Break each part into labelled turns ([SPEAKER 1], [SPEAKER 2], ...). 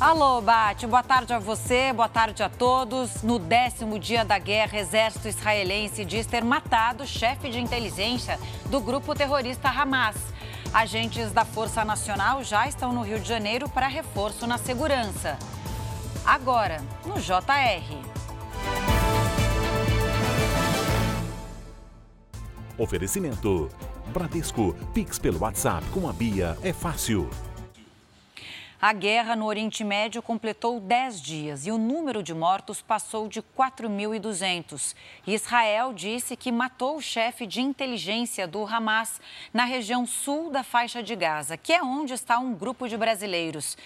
[SPEAKER 1] Alô, Bate, boa tarde a você, boa tarde a todos. No décimo dia da guerra, exército israelense diz ter matado o chefe de inteligência do grupo terrorista Hamas. Agentes da Força Nacional já estão no Rio de Janeiro para reforço na segurança. Agora, no JR.
[SPEAKER 2] Oferecimento. Bradesco, Pix pelo WhatsApp com a Bia é fácil.
[SPEAKER 1] A guerra no Oriente Médio completou 10 dias e o número de mortos passou de 4.200. Israel disse que matou o chefe de inteligência do Hamas na região sul da faixa de Gaza, que é onde está um grupo de brasileiros.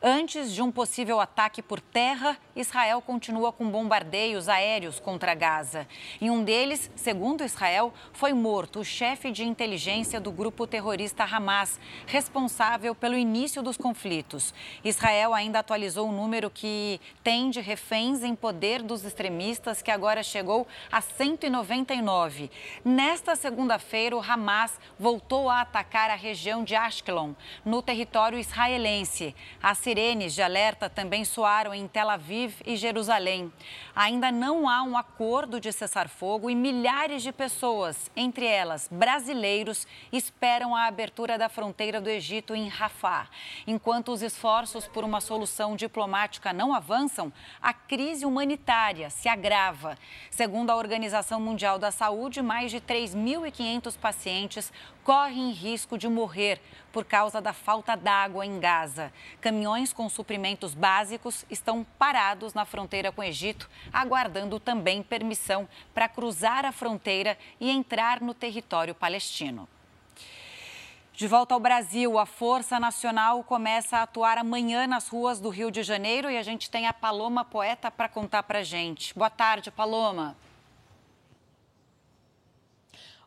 [SPEAKER 1] Antes de um possível ataque por terra, Israel continua com bombardeios aéreos contra Gaza. Em um deles, segundo Israel, foi morto o chefe de inteligência do grupo terrorista Hamas, responsável pelo início dos conflitos. Israel ainda atualizou o número que tem de reféns em poder dos extremistas, que agora chegou a 199. Nesta segunda-feira, o Hamas voltou a atacar a região de Ashkelon, no território israelense. A sirenes de alerta também soaram em Tel Aviv e Jerusalém. Ainda não há um acordo de cessar-fogo e milhares de pessoas, entre elas brasileiros, esperam a abertura da fronteira do Egito em Rafah. Enquanto os esforços por uma solução diplomática não avançam, a crise humanitária se agrava. Segundo a Organização Mundial da Saúde, mais de 3.500 pacientes correm risco de morrer por causa da falta d'água em Gaza. Caminhões com suprimentos básicos estão parados na fronteira com o Egito, aguardando também permissão para cruzar a fronteira e entrar no território palestino. De volta ao Brasil, a Força Nacional começa a atuar amanhã nas ruas do Rio de Janeiro e a gente tem a Paloma Poeta para contar para gente. Boa tarde, Paloma.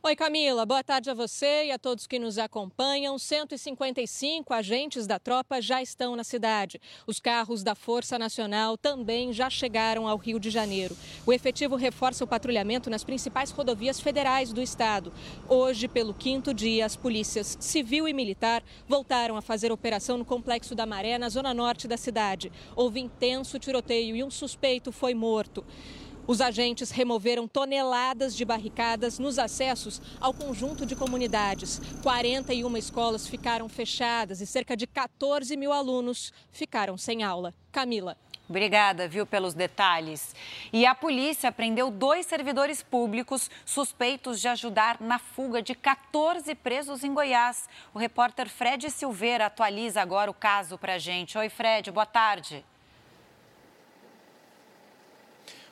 [SPEAKER 3] Oi, Camila. Boa tarde a você e a todos que nos acompanham. 155 agentes da tropa já estão na cidade. Os carros da Força Nacional também já chegaram ao Rio de Janeiro. O efetivo reforça o patrulhamento nas principais rodovias federais do estado. Hoje, pelo quinto dia, as polícias civil e militar voltaram a fazer operação no Complexo da Maré, na zona norte da cidade. Houve intenso tiroteio e um suspeito foi morto. Os agentes removeram toneladas de barricadas nos acessos ao conjunto de comunidades. 41 escolas ficaram fechadas e cerca de 14 mil alunos ficaram sem aula. Camila.
[SPEAKER 1] Obrigada, viu, pelos detalhes. E a polícia prendeu dois servidores públicos suspeitos de ajudar na fuga de 14 presos em Goiás. O repórter Fred Silveira atualiza agora o caso para a gente. Oi, Fred, boa tarde.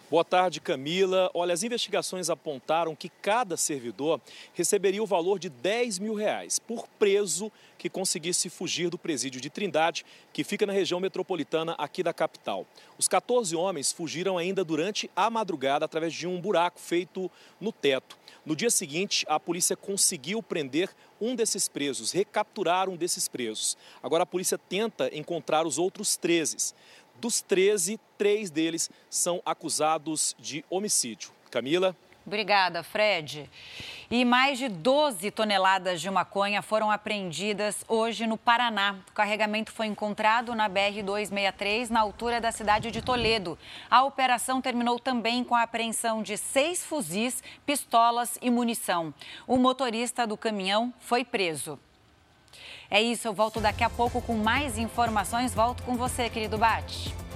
[SPEAKER 4] Boa tarde, Camila. Olha, as investigações apontaram que cada servidor receberia o valor de 10 mil reais por preso que conseguisse fugir do presídio de Trindade, que fica na região metropolitana aqui da capital. Os 14 homens fugiram ainda durante a madrugada através de um buraco feito no teto. No dia seguinte, a polícia conseguiu prender um desses presos, recapturar um desses presos. Agora a polícia tenta encontrar os outros 13. Dos 13, três deles são acusados de homicídio. Camila?
[SPEAKER 1] Obrigada, Fred. E mais de 12 toneladas de maconha foram apreendidas hoje no Paraná. O carregamento foi encontrado na BR-263, na altura da cidade de Toledo. A operação terminou também com a apreensão de seis fuzis, pistolas e munição. O motorista do caminhão foi preso. É isso, eu volto daqui a pouco com mais informações. Volto com você, querido Bate.